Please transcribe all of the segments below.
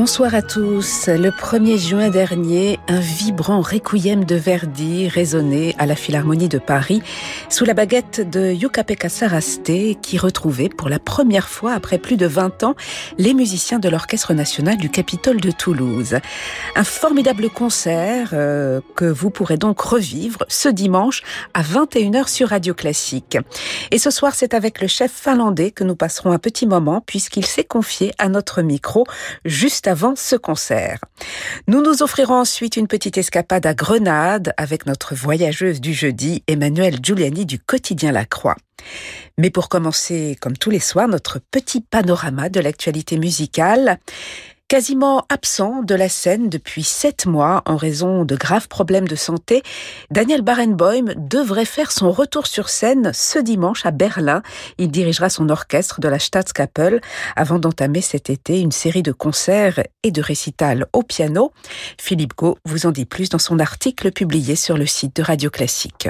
Bonsoir à tous. Le 1er juin dernier, un vibrant requiem de Verdi résonnait à la Philharmonie de Paris sous la baguette de Yuka-Pekka Saraste qui retrouvait pour la première fois après plus de 20 ans les musiciens de l'Orchestre national du Capitole de Toulouse. Un formidable concert euh, que vous pourrez donc revivre ce dimanche à 21h sur Radio Classique. Et ce soir, c'est avec le chef finlandais que nous passerons un petit moment puisqu'il s'est confié à notre micro juste avant ce concert. Nous nous offrirons ensuite une petite escapade à Grenade avec notre voyageuse du jeudi, Emmanuel Giuliani du quotidien La Croix. Mais pour commencer, comme tous les soirs, notre petit panorama de l'actualité musicale. Quasiment absent de la scène depuis sept mois en raison de graves problèmes de santé, Daniel Barenboim devrait faire son retour sur scène ce dimanche à Berlin. Il dirigera son orchestre de la Staatskapelle avant d'entamer cet été une série de concerts et de récitals au piano. Philippe Gau vous en dit plus dans son article publié sur le site de Radio Classique.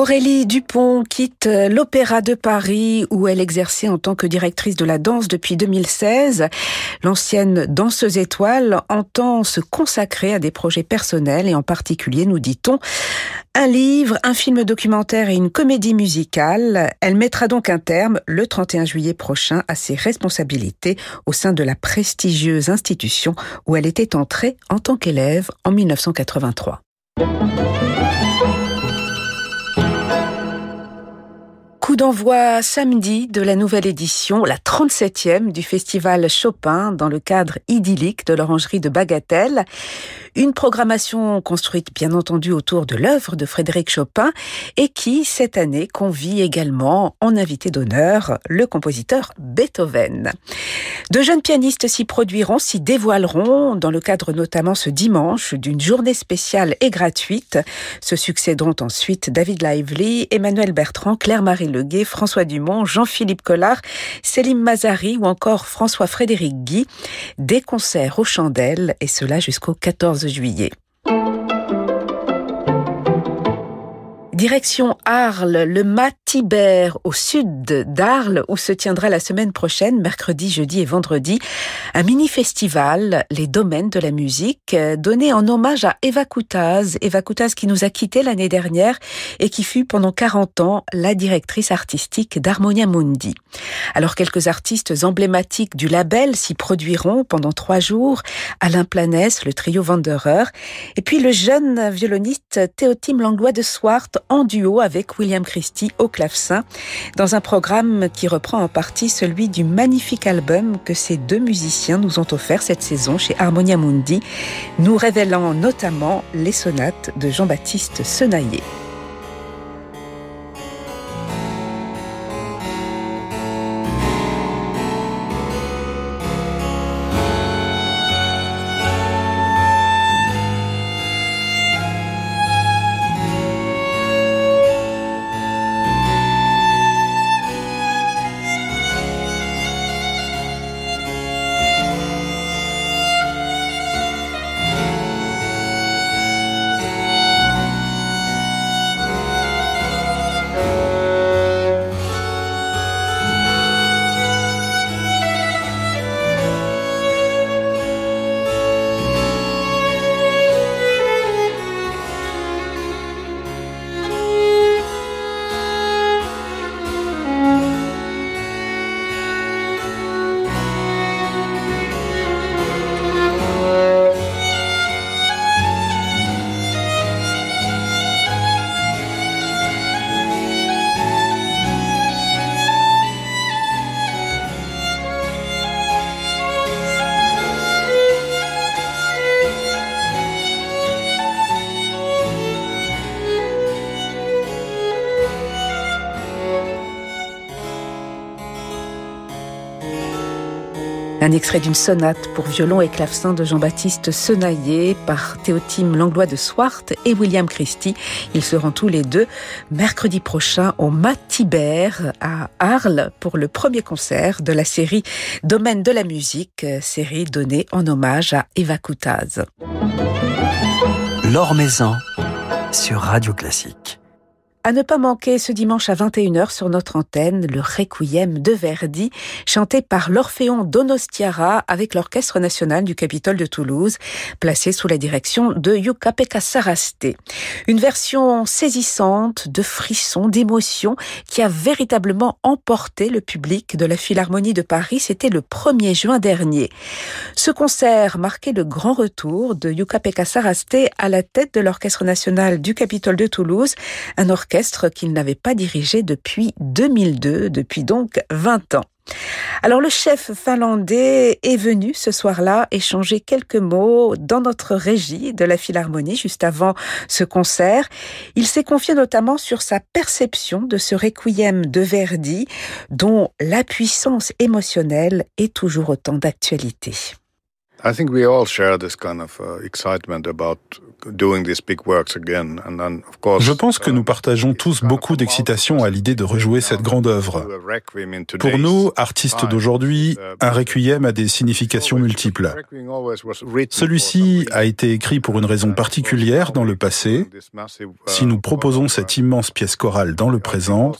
Aurélie Dupont quitte l'Opéra de Paris où elle exerçait en tant que directrice de la danse depuis 2016. L'ancienne danseuse étoile entend se consacrer à des projets personnels et en particulier, nous dit-on, un livre, un film documentaire et une comédie musicale. Elle mettra donc un terme le 31 juillet prochain à ses responsabilités au sein de la prestigieuse institution où elle était entrée en tant qu'élève en 1983. Coup d'envoi samedi de la nouvelle édition, la 37e du festival Chopin dans le cadre idyllique de l'orangerie de Bagatelle. Une programmation construite bien entendu autour de l'œuvre de Frédéric Chopin et qui, cette année, convie également en invité d'honneur le compositeur Beethoven. De jeunes pianistes s'y produiront, s'y dévoileront dans le cadre notamment ce dimanche d'une journée spéciale et gratuite. Se succéderont ensuite David Lively, Emmanuel Bertrand, Claire-Marie François Dumont, Jean-Philippe Collard, Céline Mazari ou encore François-Frédéric Guy. Des concerts aux chandelles et cela jusqu'au 14 juillet. Direction Arles, le Matibert au sud d'Arles où se tiendra la semaine prochaine, mercredi, jeudi et vendredi, un mini-festival, les domaines de la musique, donné en hommage à Eva Koutaz. Eva Koutaz qui nous a quittés l'année dernière et qui fut pendant 40 ans la directrice artistique d'Harmonia Mundi. Alors quelques artistes emblématiques du label s'y produiront pendant trois jours, Alain Planès, le trio Wanderer, et puis le jeune violoniste Théotime Langlois de Swart en duo avec William Christie au dans un programme qui reprend en partie celui du magnifique album que ces deux musiciens nous ont offert cette saison chez Harmonia Mundi, nous révélant notamment les sonates de Jean-Baptiste Senaillé. Un extrait d'une sonate pour violon et clavecin de Jean-Baptiste Senaillé par Théotime Langlois de Swart et William Christie. Ils seront tous les deux mercredi prochain au Matibert à Arles pour le premier concert de la série Domaine de la musique, série donnée en hommage à Eva Koutaz. L'Or Maison sur Radio Classique. À ne pas manquer ce dimanche à 21h sur notre antenne, le Requiem de Verdi, chanté par l'Orphéon Donostiara avec l'Orchestre national du Capitole de Toulouse, placé sous la direction de Yuka Pekka Saraste. Une version saisissante, de frissons, d'émotions, qui a véritablement emporté le public de la Philharmonie de Paris. C'était le 1er juin dernier. Ce concert marquait le grand retour de Yuka Pekka Saraste à la tête de l'Orchestre national du Capitole de Toulouse, un orchestre qu'il n'avait pas dirigé depuis 2002, depuis donc 20 ans. Alors le chef finlandais est venu ce soir-là échanger quelques mots dans notre régie de la Philharmonie juste avant ce concert. Il s'est confié notamment sur sa perception de ce requiem de Verdi dont la puissance émotionnelle est toujours autant d'actualité. I think we all share this kind of uh, excitement about je pense que nous partageons tous beaucoup d'excitation à l'idée de rejouer cette grande œuvre. Pour nous, artistes d'aujourd'hui, un requiem a des significations multiples. Celui-ci a été écrit pour une raison particulière dans le passé. Si nous proposons cette immense pièce chorale dans le présent,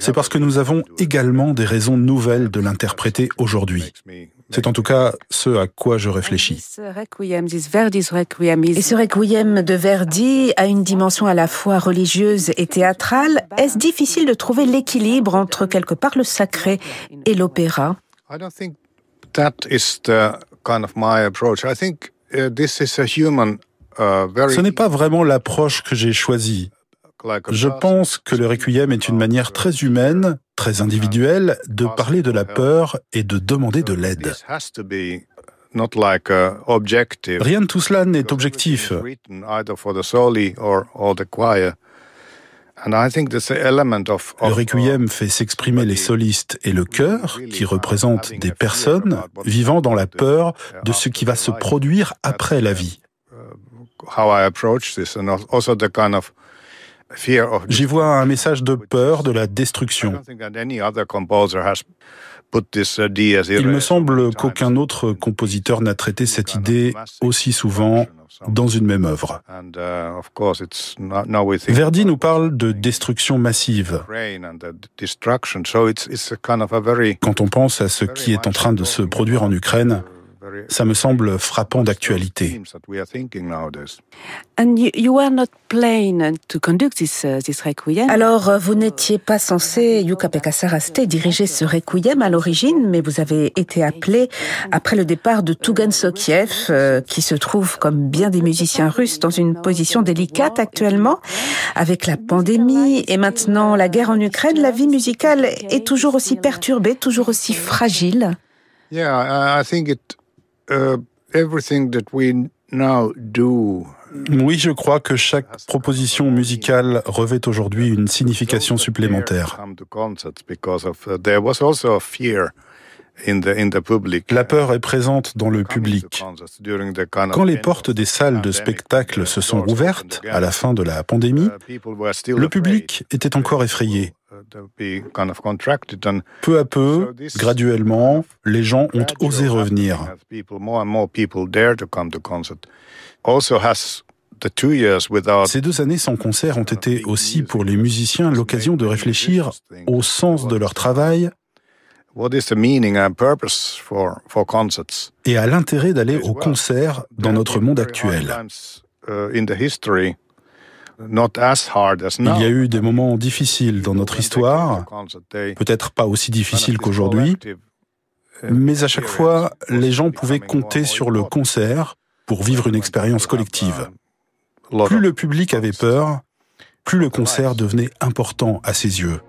c'est parce que nous avons également des raisons nouvelles de l'interpréter aujourd'hui. C'est en tout cas ce à quoi je réfléchis. Et ce requiem de Verdi a une dimension à la fois religieuse et théâtrale. Est-ce difficile de trouver l'équilibre entre quelque part le sacré et l'opéra? Ce n'est pas vraiment l'approche que j'ai choisie. Je pense que le requiem est une manière très humaine, très individuelle, de parler de la peur et de demander de l'aide. Rien de tout cela n'est objectif. Le requiem fait s'exprimer les solistes et le chœur, qui représentent des personnes vivant dans la peur de ce qui va se produire après la vie. J'y vois un message de peur de la destruction. Il me semble qu'aucun autre compositeur n'a traité cette idée aussi souvent dans une même œuvre. Verdi nous parle de destruction massive. Quand on pense à ce qui est en train de se produire en Ukraine, ça me semble frappant d'actualité. Alors, vous n'étiez pas censé, Yuka Pekka Saraste, diriger ce requiem à l'origine, mais vous avez été appelé après le départ de Tugan Sokiev, euh, qui se trouve, comme bien des musiciens russes, dans une position délicate actuellement. Avec la pandémie et maintenant la guerre en Ukraine, la vie musicale est toujours aussi perturbée, toujours aussi fragile. Yeah, I think it Uh, oui, je crois que chaque proposition musicale revêt aujourd'hui une signification supplémentaire. La peur est présente dans le public. Quand les portes des salles de spectacle se sont ouvertes à la fin de la pandémie, le public était encore effrayé. Peu à peu, graduellement, les gens ont osé revenir. Ces deux années sans concert ont été aussi pour les musiciens l'occasion de réfléchir au sens de leur travail et à l'intérêt d'aller au concert dans notre monde actuel. Il y a eu des moments difficiles dans notre histoire, peut-être pas aussi difficiles qu'aujourd'hui, mais à chaque fois, les gens pouvaient compter sur le concert pour vivre une expérience collective. Plus le public avait peur, plus le concert devenait important à ses yeux.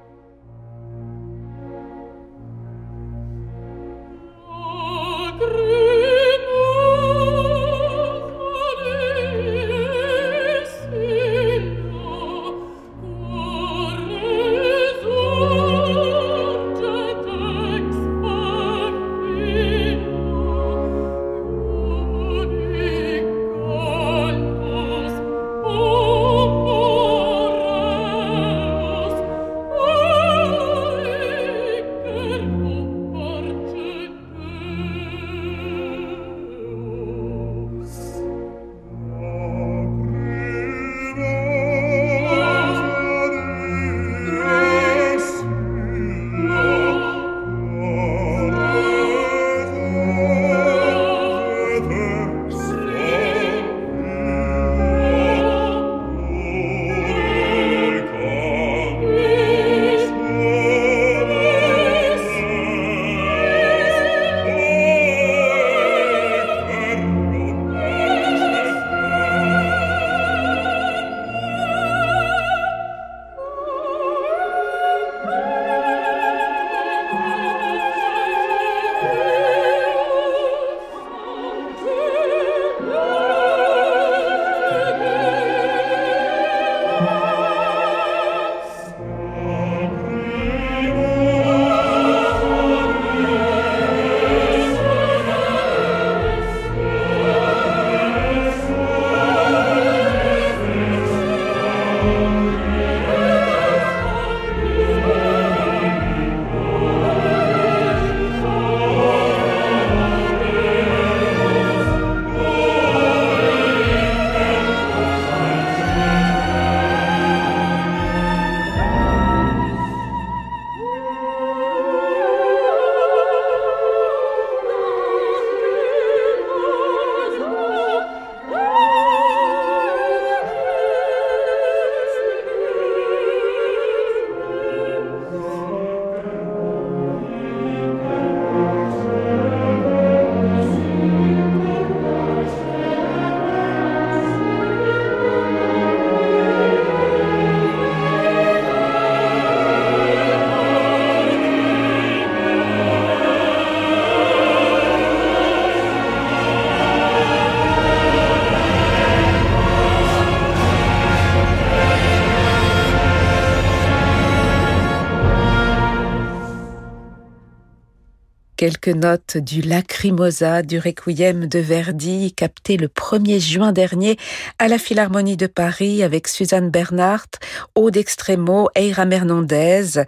Quelques notes du Lacrimosa du Requiem de Verdi, capté le 1er juin dernier à la Philharmonie de Paris avec Suzanne Bernhardt, Aude Extremo, Eira Hernandez,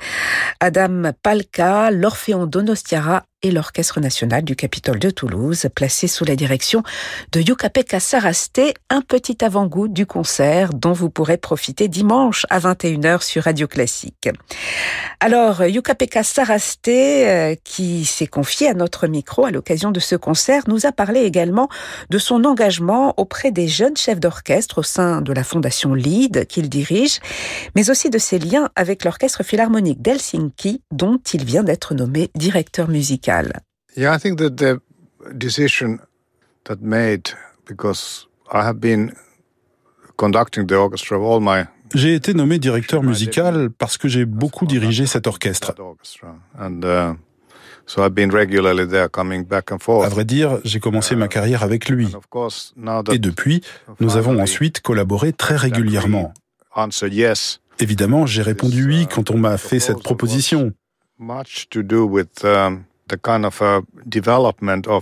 Adam Palka, l'Orphéon Donostiara et l'Orchestre national du Capitole de Toulouse, placé sous la direction de Yukapeka Saraste, un petit avant-goût du concert dont vous pourrez profiter dimanche à 21h sur Radio Classique. Alors, Yukapeka Saraste, euh, qui s'est confié à notre micro à l'occasion de ce concert, nous a parlé également de son engagement auprès des jeunes chefs d'orchestre au sein de la fondation LEAD qu'il dirige, mais aussi de ses liens avec l'Orchestre philharmonique d'Helsinki, dont il vient d'être nommé directeur musical. Yeah, I think that the decision that made because I have been conducting the orchestra of all my j'ai été nommé directeur musical parce que j'ai beaucoup dirigé cet orchestre. Uh, à vrai dire, j'ai commencé ma carrière avec lui. Et depuis, nous avons ensuite collaboré très régulièrement. Évidemment, j'ai répondu oui quand on m'a fait cette proposition.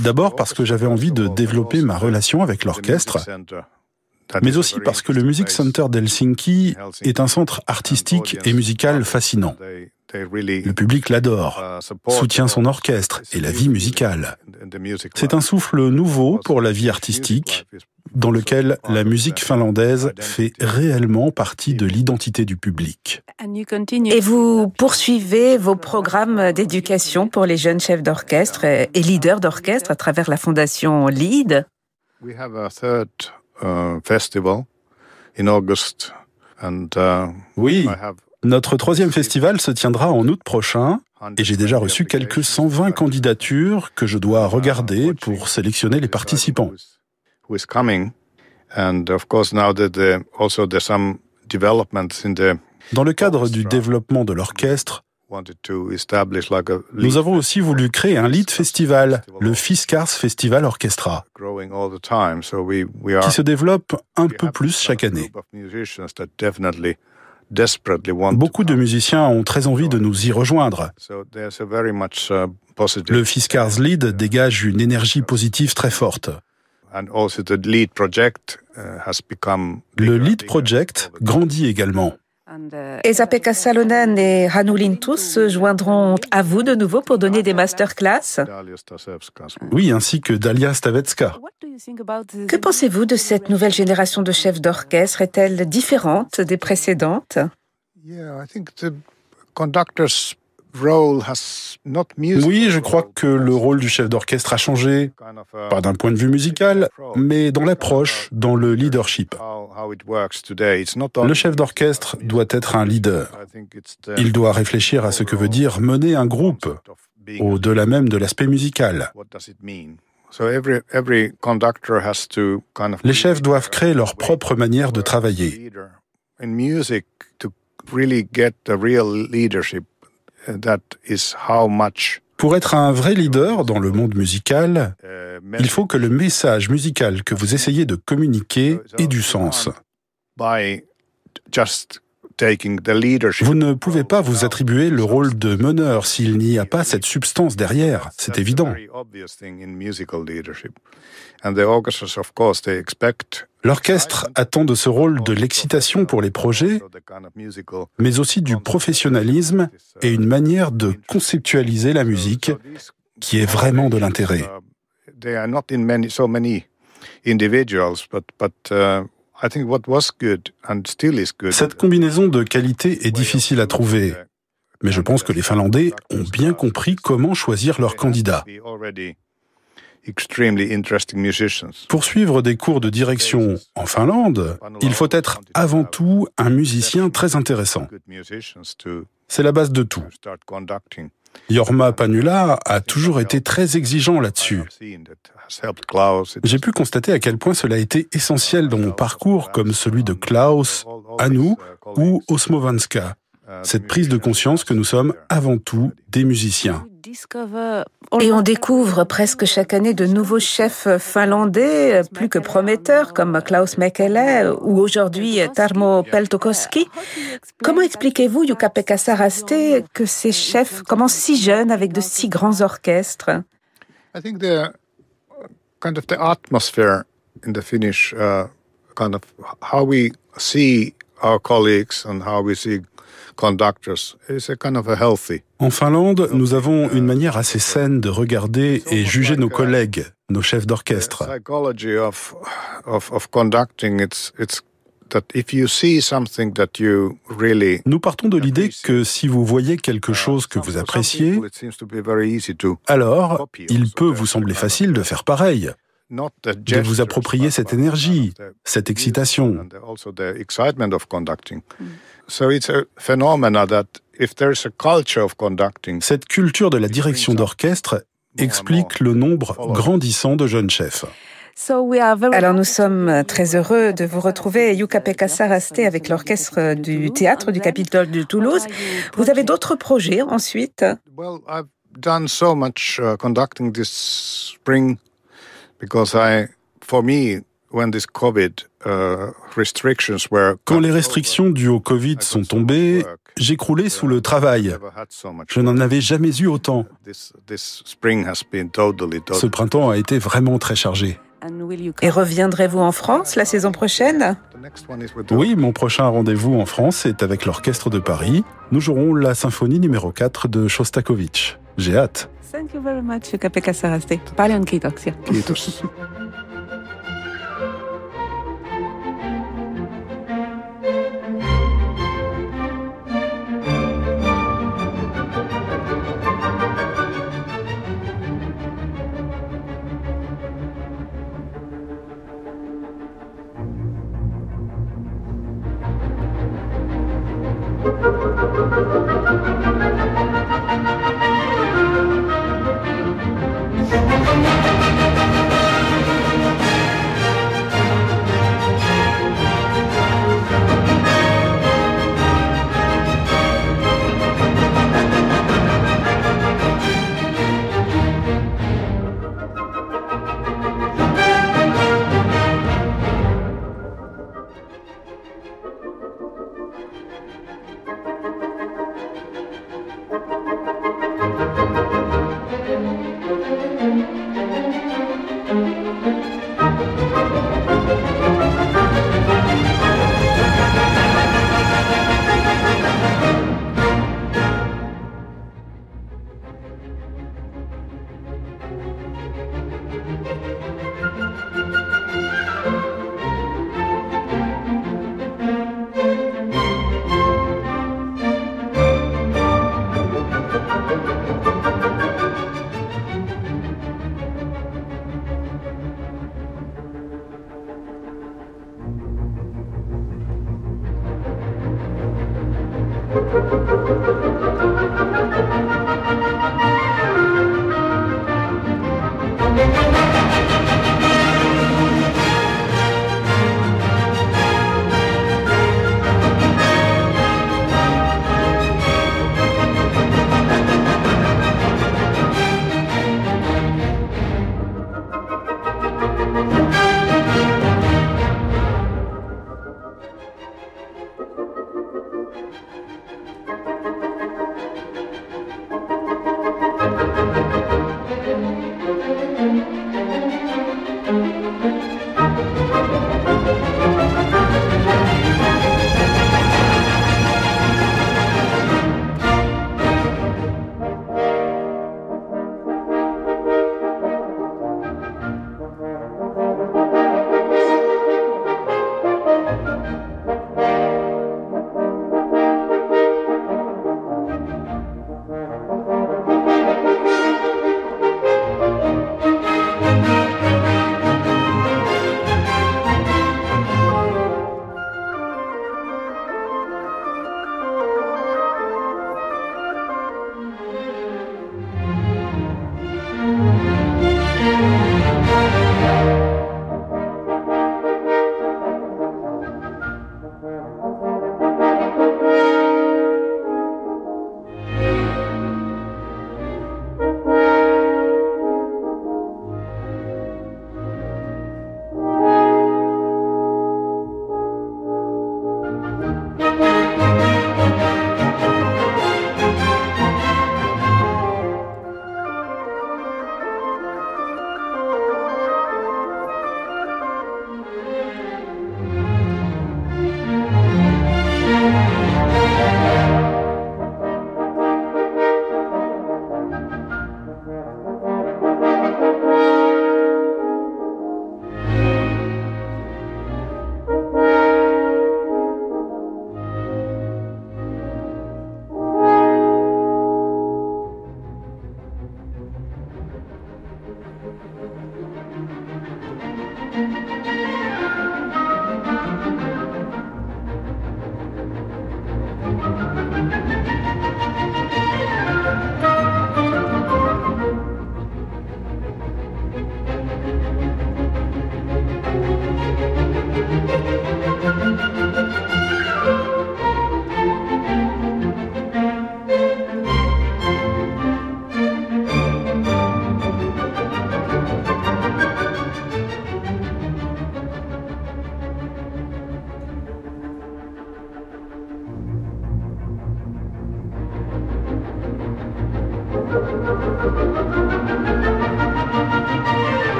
D'abord parce que j'avais envie de développer ma relation avec l'orchestre, mais aussi parce que le Music Center d'Helsinki est un centre artistique et musical fascinant. Le public l'adore, soutient son orchestre et la vie musicale. C'est un souffle nouveau pour la vie artistique, dans lequel la musique finlandaise fait réellement partie de l'identité du public. Et vous poursuivez vos programmes d'éducation pour les jeunes chefs d'orchestre et leaders d'orchestre à travers la fondation LEAD. Oui, notre troisième festival se tiendra en août prochain et j'ai déjà reçu quelques 120 candidatures que je dois regarder pour sélectionner les participants. Dans le cadre du développement de l'orchestre, nous avons aussi voulu créer un lead festival, le Fiskars Festival Orchestra, qui se développe un peu plus chaque année. Beaucoup de musiciens ont très envie de nous y rejoindre. Le Fiskars Lead dégage une énergie positive très forte. Le Lead Project grandit également. Esa-Pekka Salonen et Hannu Lintus se joindront à vous de nouveau pour donner des masterclass. Oui, ainsi que Dalia Stavetska. Que pensez-vous de cette nouvelle génération de chefs d'orchestre? Est-elle différente des précédentes? Oui, je crois que le rôle du chef d'orchestre a changé, pas d'un point de vue musical, mais dans l'approche, dans le leadership. Le chef d'orchestre doit être un leader. Il doit réfléchir à ce que veut dire mener un groupe, au-delà même de l'aspect musical. Les chefs doivent créer leur propre manière de travailler. Pour être un vrai leader dans le monde musical, il faut que le message musical que vous essayez de communiquer ait du sens. Vous ne pouvez pas vous attribuer le rôle de meneur s'il n'y a pas cette substance derrière, c'est évident. L'orchestre attend de ce rôle de l'excitation pour les projets, mais aussi du professionnalisme et une manière de conceptualiser la musique qui est vraiment de l'intérêt. Cette combinaison de qualité est difficile à trouver, mais je pense que les Finlandais ont bien compris comment choisir leurs candidats. Pour suivre des cours de direction en Finlande, il faut être avant tout un musicien très intéressant. C'est la base de tout. Jorma Panula a toujours été très exigeant là-dessus. J'ai pu constater à quel point cela a été essentiel dans mon parcours, comme celui de Klaus, Anu ou Osmovanska. Cette prise de conscience que nous sommes avant tout des musiciens. Et on découvre presque chaque année de nouveaux chefs finlandais plus que prometteurs comme Klaus Mekele ou aujourd'hui Tarmo Peltokoski. Comment expliquez-vous, Jukka-Pekka Saraste, que ces chefs commencent si jeunes avec de si grands orchestres? I think the kind of the atmosphere in the Finnish uh, kind of how we see our colleagues and how we see conductors is a kind of a healthy. En Finlande, nous avons une manière assez saine de regarder et juger nos collègues, nos chefs d'orchestre. The psychology of of of conducting it's it's that if you see something that you really Nous partons de l'idée que si vous voyez quelque chose que vous appréciez, it seems to be very easy to alors il peut vous sembler facile de faire pareil, de vous approprier cette énergie, cette excitation. So it's a phenomena that if there's a culture of conducting, Cette culture de la direction d'orchestre explique le nombre grandissant de jeunes chefs. Alors nous sommes très heureux de vous retrouver, Jukka-Pekka Saraste, avec l'orchestre du théâtre du Capitole de Toulouse. Vous avez d'autres projets ensuite? Well, Uh, Quand les restrictions dues au Covid sont tombées, j'ai croulé sous le travail. Je n'en avais jamais eu autant. Ce printemps a été vraiment très chargé. Et reviendrez-vous en France la saison prochaine? The next one is with the Oui, mon prochain rendez-vous en France est avec l'Orchestre de Paris. Nous jouerons la symphonie numéro 4 de Shostakovich. J'ai hâte. Thank you very much,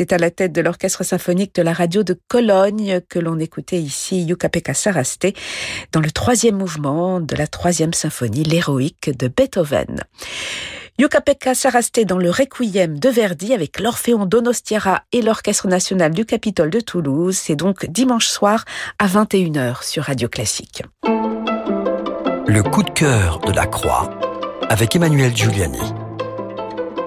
C'est à la tête de l'orchestre symphonique de la radio de Cologne que l'on écoutait ici Yuka-Pekka Sarasté dans le troisième mouvement de la troisième symphonie, l'héroïque de Beethoven. Yuka-Pekka Sarasté dans le Requiem de Verdi avec l'Orphéon Donostiara et l'Orchestre national du Capitole de Toulouse. C'est donc dimanche soir à 21h sur Radio Classique. Le coup de cœur de la Croix avec Emmanuel Giuliani.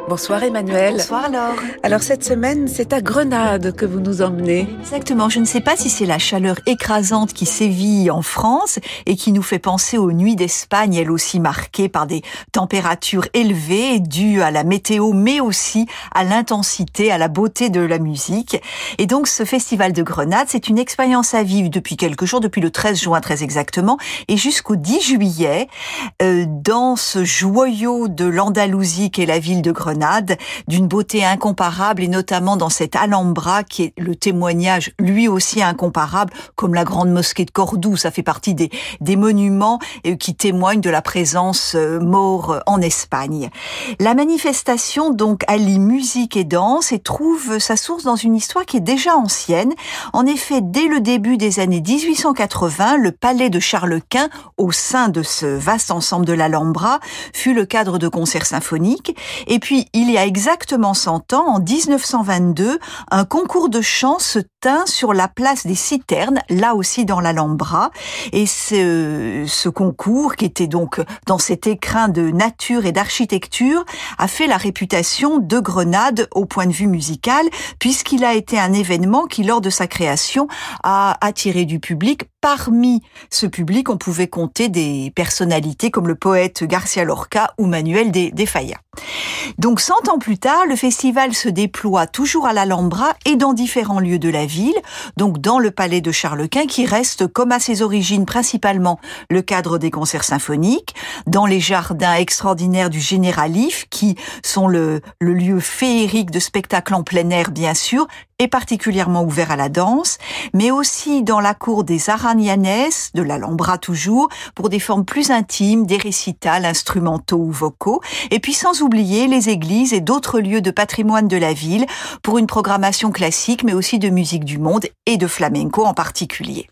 Bonsoir Emmanuel. Bonsoir Laure. Alors cette semaine, c'est à Grenade que vous nous emmenez. Exactement. Je ne sais pas si c'est la chaleur écrasante qui sévit en France et qui nous fait penser aux nuits d'Espagne, elles aussi marquées par des températures élevées dues à la météo, mais aussi à l'intensité, à la beauté de la musique. Et donc ce festival de Grenade, c'est une expérience à vivre depuis quelques jours, depuis le 13 juin très exactement, et jusqu'au 10 juillet, euh, dans ce joyau de l'Andalousie qu'est la ville de Grenade d'une beauté incomparable et notamment dans cette Alhambra qui est le témoignage lui aussi incomparable comme la grande mosquée de Cordoue. Ça fait partie des, des monuments euh, qui témoignent de la présence euh, mort en Espagne. La manifestation donc allie musique et danse et trouve sa source dans une histoire qui est déjà ancienne. En effet, dès le début des années 1880, le palais de Charles Quint, au sein de ce vaste ensemble de l'Alhambra, fut le cadre de concerts symphoniques. Et puis, il y a exactement 100 ans, en 1922, un concours de chant se sur la place des Citernes, là aussi dans l'Alhambra. Et ce, concours, qui était donc dans cet écrin de nature et d'architecture, a fait la réputation de Grenade au point de vue musical, puisqu'il a été un événement qui, lors de sa création, a attiré du public. Parmi ce public, on pouvait compter des personnalités comme le poète Garcia Lorca ou Manuel de Falla. Donc, cent ans plus tard, le festival se déploie toujours à l'Alhambra et dans différents lieux de la ville, donc dans le palais de Charles Quint, qui reste, comme à ses origines, principalement le cadre des concerts symphoniques, dans les jardins extraordinaires du Généralif, qui sont le, le lieu féerique de spectacles en plein air, bien sûr, et particulièrement ouvert à la danse, mais aussi dans la cour des Aragnanes, de l'Alhambra toujours, pour des formes plus intimes, des récitals instrumentaux ou vocaux, et puis sans oublier les églises et d'autres lieux de patrimoine de la ville pour une programmation classique, mais aussi de musique du monde et de flamenco en particulier.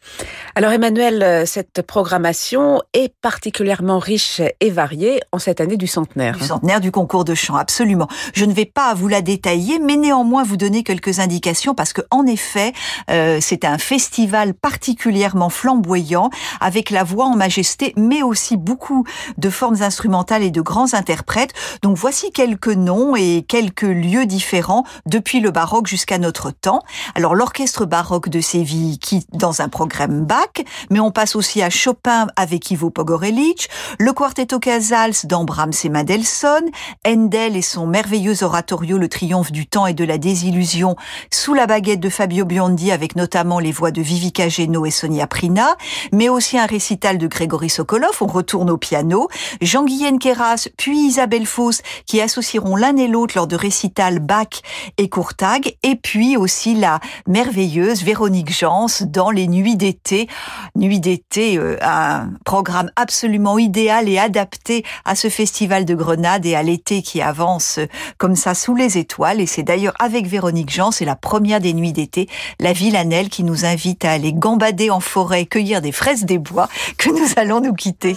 Alors Emmanuel, euh, cette programmation est particulièrement riche et variée en cette année du centenaire. Du centenaire du concours de chant, absolument. Je ne vais pas vous la détailler, mais néanmoins vous donner quelques indications parce que en effet, euh, c'est un festival particulièrement flamboyant avec la voix en majesté, mais aussi beaucoup de formes instrumentales et de grands interprètes. Donc voici quelques noms et quelques lieux différents depuis le baroque jusqu'à notre temps. Alors l'orchestre baroque de Séville qui dans un programme Bach, mais on passe aussi à Chopin avec Ivo Pogorelic, le Quartetto Casals d'Ambrams et Mendelssohn, Handel et son merveilleux oratorio Le triomphe du temps et de la désillusion sous la baguette de Fabio Biondi avec notamment les voix de Vivica Geno et Sonia Prina, mais aussi un récital de Grégory Sokolov, on retourne au piano, Jean-Guyen Keras, puis Isabelle Fauss qui associeront l'un et l'autre lors de récitals Bach et Courtag, et puis aussi la merveilleuse Véronique Jans dans les nuits d'été Nuit d'été, euh, un programme absolument idéal et adapté à ce festival de Grenade et à l'été qui avance euh, comme ça sous les étoiles. Et c'est d'ailleurs avec Véronique Jean, c'est la première des nuits d'été, la Villanelle qui nous invite à aller gambader en forêt, cueillir des fraises des bois, que nous allons nous quitter.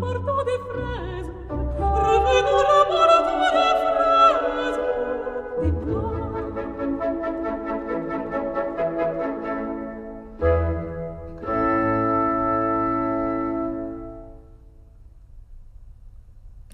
porto de frère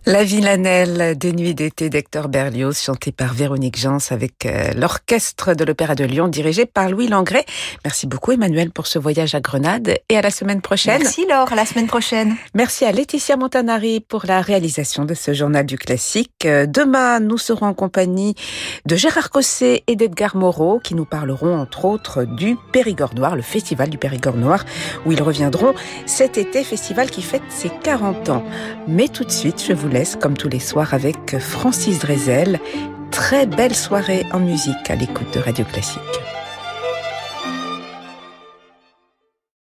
La villanelle des nuits d'été d'Hector Berlioz, chantée par Véronique Jans avec euh, l'orchestre de l'Opéra de Lyon, dirigé par Louis Langret. Merci beaucoup Emmanuel pour ce voyage à Grenade et à la semaine prochaine. Merci Laure, à la semaine prochaine. Merci à Laetitia Montanari pour la réalisation de ce journal du classique. Euh, demain, nous serons en compagnie de Gérard Cosset et d'Edgar Moreau qui nous parleront entre autres du Périgord Noir, le festival du Périgord Noir, où ils reviendront cet été, festival qui fête ses 40 ans. Mais tout de suite, je vous comme tous les soirs avec Francis Drezel. Très belle soirée en musique à l'écoute de Radio Classique.